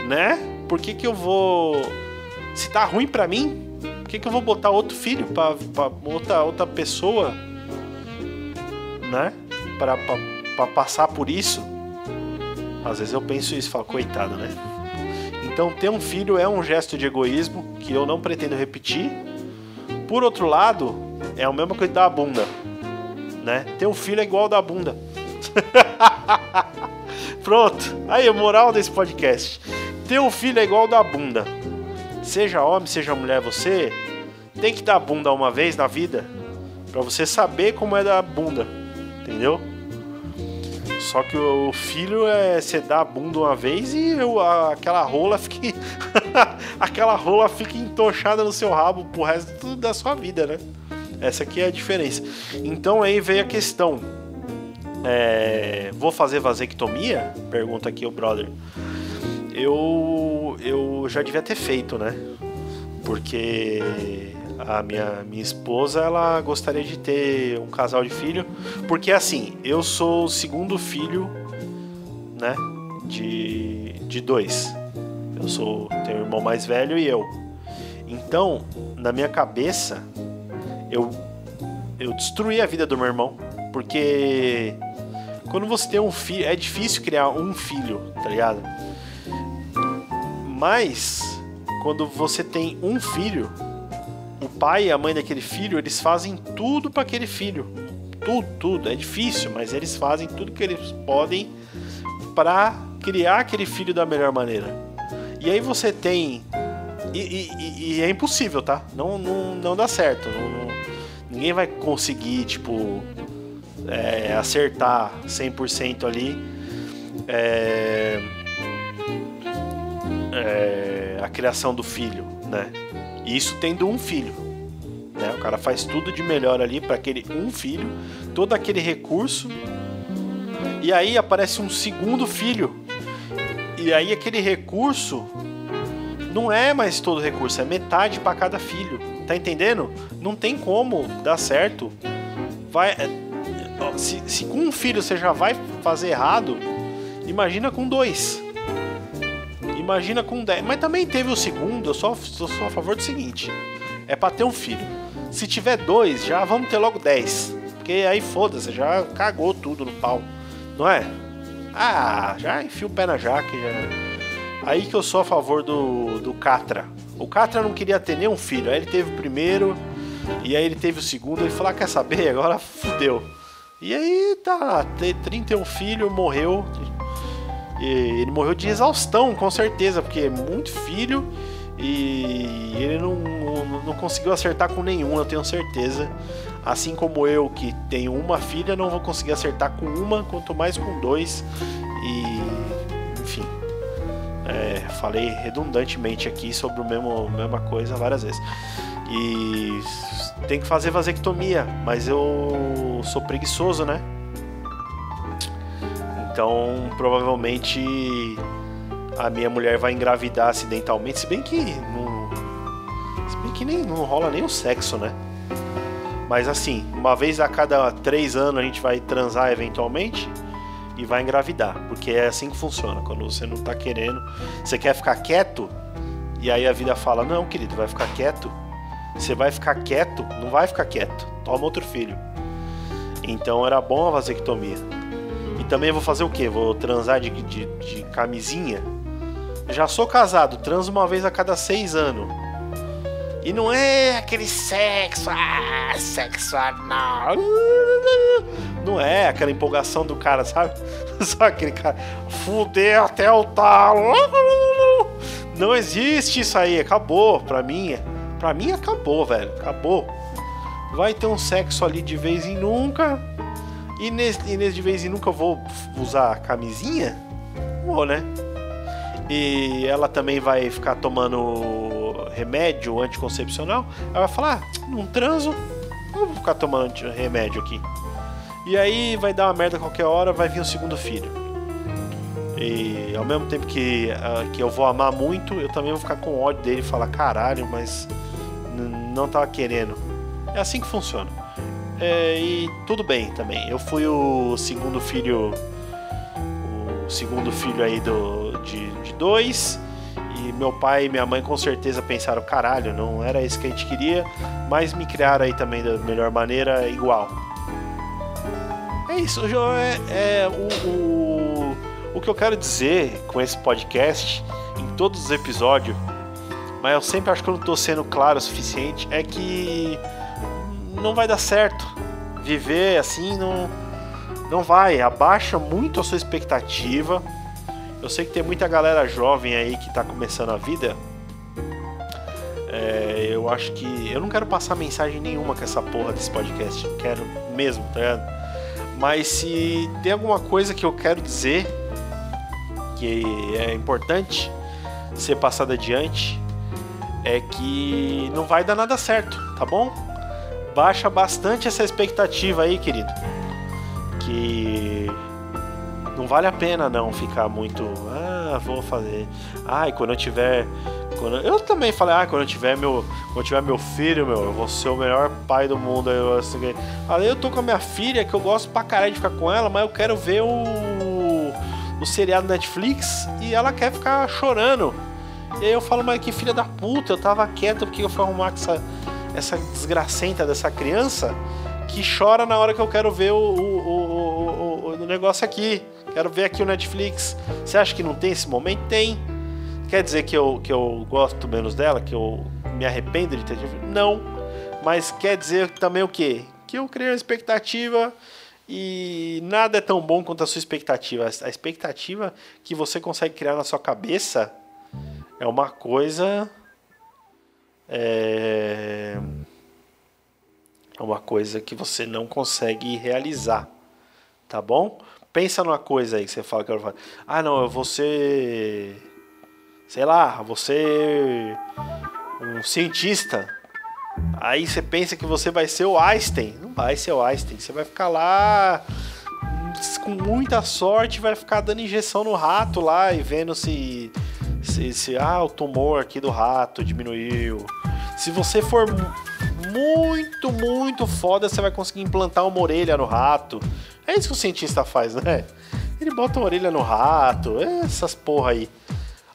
né? Por que, que eu vou. Se tá ruim para mim, que, que eu vou botar outro filho pra outra, outra pessoa, né? Pra passar por isso? Às vezes eu penso isso e falo, coitado, né? Então, ter um filho é um gesto de egoísmo que eu não pretendo repetir. Por outro lado, é a mesma coisa da bunda, né? Ter um filho é igual da bunda. Pronto. Aí, a moral desse podcast. Ter um filho é igual da bunda. Seja homem, seja mulher, você tem que dar bunda uma vez na vida para você saber como é dar bunda, entendeu? Só que o filho é você a bunda uma vez e eu, a, aquela rola fica aquela rola fica entochada no seu rabo pro resto da sua vida, né? Essa aqui é a diferença. Então aí veio a questão. É, vou fazer vasectomia? Pergunta aqui o brother. Eu, eu já devia ter feito, né? Porque a minha, minha esposa ela gostaria de ter um casal de filho. Porque assim, eu sou o segundo filho, né? De, de dois. Eu sou tenho um irmão mais velho e eu. Então, na minha cabeça, eu, eu destruí a vida do meu irmão. Porque quando você tem um filho, é difícil criar um filho, tá ligado? Mas quando você tem um filho, o pai e a mãe daquele filho, eles fazem tudo para aquele filho. Tudo, tudo. É difícil, mas eles fazem tudo que eles podem para criar aquele filho da melhor maneira. E aí você tem E, e, e, é impossível, tá? Não, não, não dá certo. Não, ninguém vai conseguir, tipo, é, acertar 100% ali é, é, a criação do filho, né? Isso tendo um filho. Né? O cara faz tudo de melhor ali para aquele um filho, todo aquele recurso. E aí aparece um segundo filho. E aí aquele recurso não é mais todo recurso, é metade para cada filho. Tá entendendo? Não tem como dar certo. Vai, é, se, se com um filho você já vai fazer errado, imagina com dois. Imagina com dez. Mas também teve o segundo, eu só sou a favor do seguinte: é para ter um filho. Se tiver dois, já vamos ter logo dez. Porque aí foda-se, já cagou tudo no pau. Não é? Ah, já enfia o pé na jaque. Já... Aí que eu sou a favor do, do Catra. O Catra não queria ter nenhum filho. Aí ele teve o primeiro, e aí ele teve o segundo. Ele falou: ah, quer saber? Agora fudeu. E aí tá, 31 filhos, morreu. E ele morreu de exaustão, com certeza, porque é muito filho e ele não, não conseguiu acertar com nenhum, eu tenho certeza. Assim como eu, que tenho uma filha, não vou conseguir acertar com uma, quanto mais com dois. E, enfim, é, falei redundantemente aqui sobre a mesma coisa várias vezes. E tem que fazer vasectomia, mas eu sou preguiçoso, né? Então, provavelmente a minha mulher vai engravidar acidentalmente, se bem que não, se bem que nem não rola nem o sexo, né? Mas assim, uma vez a cada três anos a gente vai transar eventualmente e vai engravidar, porque é assim que funciona. Quando você não tá querendo, você quer ficar quieto e aí a vida fala: não, querido, vai ficar quieto. Você vai ficar quieto, não vai ficar quieto. Toma outro filho. Então era bom a vasectomia. E também vou fazer o quê? Vou transar de, de, de camisinha? Já sou casado, transo uma vez a cada seis anos. E não é aquele sexo, ah, sexo anal. Não é aquela empolgação do cara, sabe? Só aquele cara, fuder até o talo. Não existe isso aí, acabou. Pra mim, pra mim acabou, velho, acabou. Vai ter um sexo ali de vez em nunca. E nesse, e nesse de vez em nunca eu vou usar camisinha? Vou, né? e ela também vai ficar tomando remédio anticoncepcional, ela vai falar: ah, transo, eu vou ficar tomando remédio aqui. E aí vai dar uma merda qualquer hora, vai vir o segundo filho. E ao mesmo tempo que, uh, que eu vou amar muito, eu também vou ficar com ódio dele e falar: caralho, mas não tava querendo. É assim que funciona. É, e tudo bem também. Eu fui o segundo filho. O segundo filho aí do, de, de dois. E meu pai e minha mãe com certeza pensaram, caralho, não era isso que a gente queria, mas me criaram aí também da melhor maneira, igual. É isso, é, é o, o, o que eu quero dizer com esse podcast, em todos os episódios, mas eu sempre acho que eu não estou sendo claro o suficiente, é que não vai dar certo. Viver assim não, não vai. Abaixa muito a sua expectativa eu sei que tem muita galera jovem aí que tá começando a vida. É, eu acho que. Eu não quero passar mensagem nenhuma com essa porra desse podcast. Quero mesmo, tá ligado? Mas se tem alguma coisa que eu quero dizer que é importante ser passada adiante, é que não vai dar nada certo, tá bom? Baixa bastante essa expectativa aí, querido. Que não vale a pena não ficar muito. Ah, vou fazer. Ai, quando eu tiver. Quando eu também falei, ah, quando eu tiver meu. Quando eu tiver meu filho, meu, eu vou ser o melhor pai do mundo. Eu, assim, aí eu tô com a minha filha, que eu gosto pra caralho de ficar com ela, mas eu quero ver o. o seriado Netflix e ela quer ficar chorando. E aí eu falo, mas que filha da puta, eu tava quieto porque eu fui arrumar essa, essa desgracenta dessa criança que chora na hora que eu quero ver o, o, o, o, negócio aqui. Quero ver aqui o Netflix. Você acha que não tem esse momento? Tem. Quer dizer que eu, que eu gosto menos dela? Que eu me arrependo de ter. Não. Mas quer dizer também o quê? Que eu criei uma expectativa e nada é tão bom quanto a sua expectativa. A expectativa que você consegue criar na sua cabeça é uma coisa é uma coisa que você não consegue realizar, tá bom? Pensa numa coisa aí que você fala que eu vou Ah, não, eu vou ser sei lá, você um cientista. Aí você pensa que você vai ser o Einstein. Não vai ser o Einstein. Você vai ficar lá com muita sorte, vai ficar dando injeção no rato lá e vendo se, se, se ah, o tumor aqui do rato diminuiu. Se você for muito, muito foda, você vai conseguir implantar uma orelha no rato. É isso que o cientista faz, né? Ele bota uma orelha no rato, essas porra aí.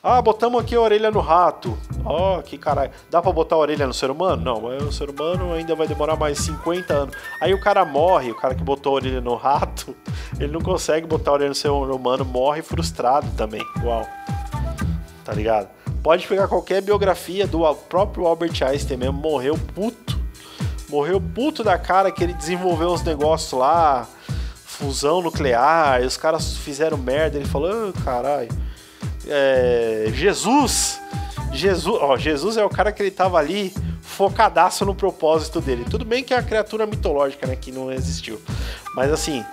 Ah, botamos aqui a orelha no rato. Ó, oh, que caralho. Dá pra botar a orelha no ser humano? Não, mas o ser humano ainda vai demorar mais 50 anos. Aí o cara morre, o cara que botou a orelha no rato, ele não consegue botar a orelha no ser humano, morre frustrado também. Igual. Tá ligado? Pode pegar qualquer biografia do próprio Albert Einstein mesmo, morreu puto. Morreu puto da cara que ele desenvolveu uns negócios lá, fusão nuclear, e os caras fizeram merda. Ele falou, oh, caralho é, Jesus, Jesus, ó, Jesus é o cara que ele tava ali focadaço no propósito dele. Tudo bem que é a criatura mitológica, né, que não existiu. Mas assim,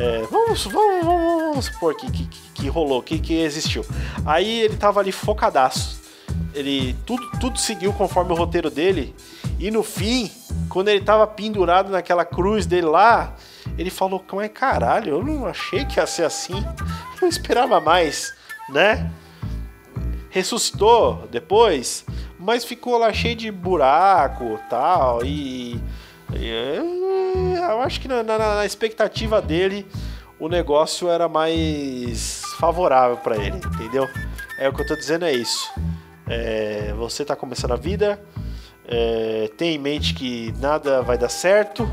é, vamos, vamos, vamos, supor que, que, que rolou, que, que existiu. Aí ele tava ali focadaço. Ele tudo, tudo seguiu conforme o roteiro dele. E no fim, quando ele tava pendurado naquela cruz dele lá, ele falou: Mas caralho, eu não achei que ia ser assim. Eu esperava mais né? Ressuscitou depois, mas ficou lá cheio de buraco tal, e eu acho que na, na, na, expectativa dele o negócio era mais favorável para ele, entendeu? É o que eu tô dizendo é isso. É, você tá começando a vida, é, tem em mente que nada vai dar certo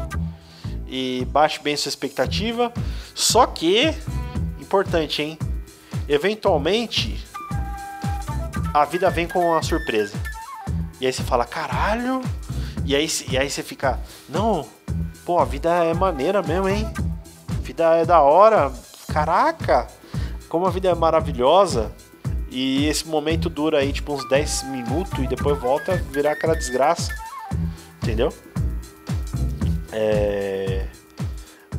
e baixe bem sua expectativa. Só que, importante, hein? eventualmente a vida vem com uma surpresa. E aí você fala, caralho. E aí, e aí você fica, não, pô, a vida é maneira mesmo, hein? A vida é da hora. Caraca, como a vida é maravilhosa. E esse momento dura aí tipo uns 10 minutos e depois volta a virar aquela desgraça. Entendeu? É...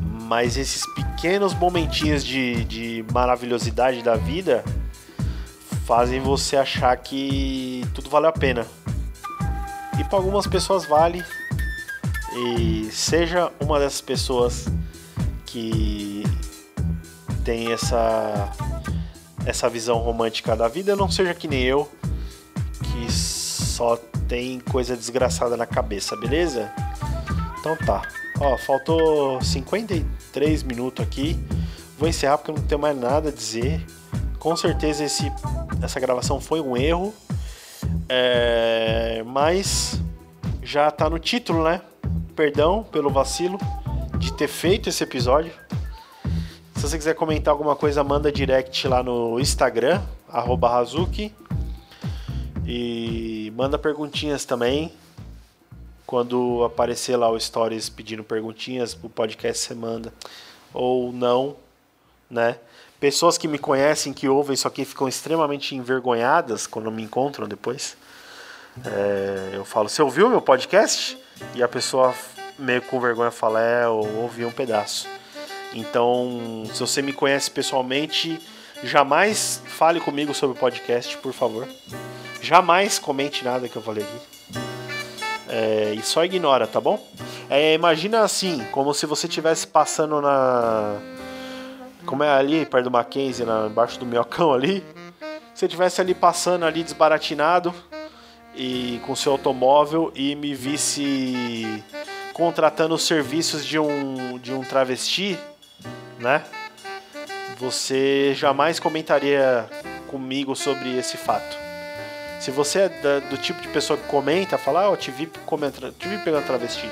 Mas esses pequenos momentinhos de, de maravilhosidade da vida fazem você achar que tudo vale a pena. E para algumas pessoas vale. E seja uma dessas pessoas que tem essa essa visão romântica da vida, não seja que nem eu, que só tem coisa desgraçada na cabeça, beleza? Então tá. Ó, faltou 53 minutos aqui. Vou encerrar porque eu não tenho mais nada a dizer. Com certeza esse, essa gravação foi um erro. É, mas já tá no título, né? Perdão pelo vacilo de ter feito esse episódio. Se você quiser comentar alguma coisa, manda direct lá no Instagram, Hazuki. E manda perguntinhas também. Quando aparecer lá o Stories pedindo perguntinhas pro podcast, você manda. Ou não, né? Pessoas que me conhecem, que ouvem isso aqui, ficam extremamente envergonhadas quando me encontram depois. É, eu falo, você ouviu meu podcast? E a pessoa meio com vergonha fala, é, eu ouvi um pedaço. Então, se você me conhece pessoalmente, jamais fale comigo sobre o podcast, por favor. Jamais comente nada que eu falei aqui. É, e só ignora, tá bom? É, imagina assim, como se você estivesse passando na. Como é ali, perto do Mackenzie, na, embaixo do minhocão ali. Se estivesse ali passando ali desbaratinado e com seu automóvel e me visse contratando os serviços de um, de um travesti, né? Você jamais comentaria comigo sobre esse fato. Se você é da, do tipo de pessoa que comenta, fala, ah, eu te vi, comenta, te vi pegando travesti.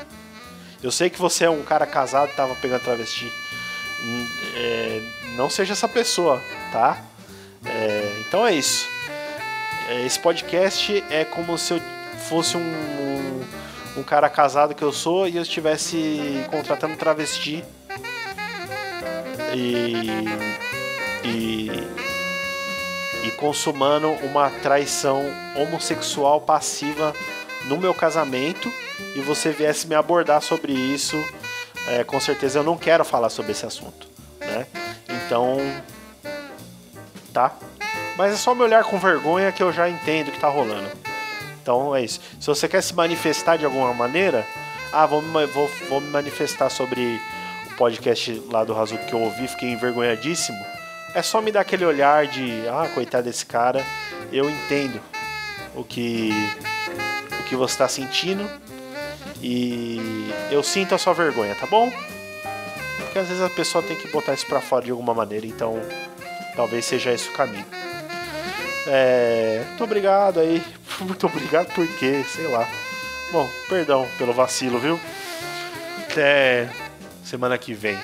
Eu sei que você é um cara casado e tava pegando travesti. É, não seja essa pessoa, tá? É, então é isso. É, esse podcast é como se eu fosse um, um, um, cara casado que eu sou e eu estivesse contratando travesti. E, e e consumando uma traição homossexual passiva no meu casamento e você viesse me abordar sobre isso, é, com certeza eu não quero falar sobre esse assunto, né? Então, tá? Mas é só me olhar com vergonha que eu já entendo o que tá rolando. Então é isso. Se você quer se manifestar de alguma maneira, ah, vou me, vou, vou me manifestar sobre o podcast lá do Razu que eu ouvi, fiquei envergonhadíssimo. É só me dar aquele olhar de, ah, coitado desse cara, eu entendo o que o que você está sentindo e eu sinto a sua vergonha, tá bom? Porque às vezes a pessoa tem que botar isso para fora de alguma maneira, então talvez seja esse o caminho. É, muito obrigado aí. Muito obrigado por quê? Sei lá. Bom, perdão pelo vacilo, viu? Até semana que vem.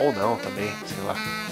Ou não também, sei lá.